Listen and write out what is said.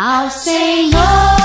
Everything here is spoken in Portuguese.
ao Senhor.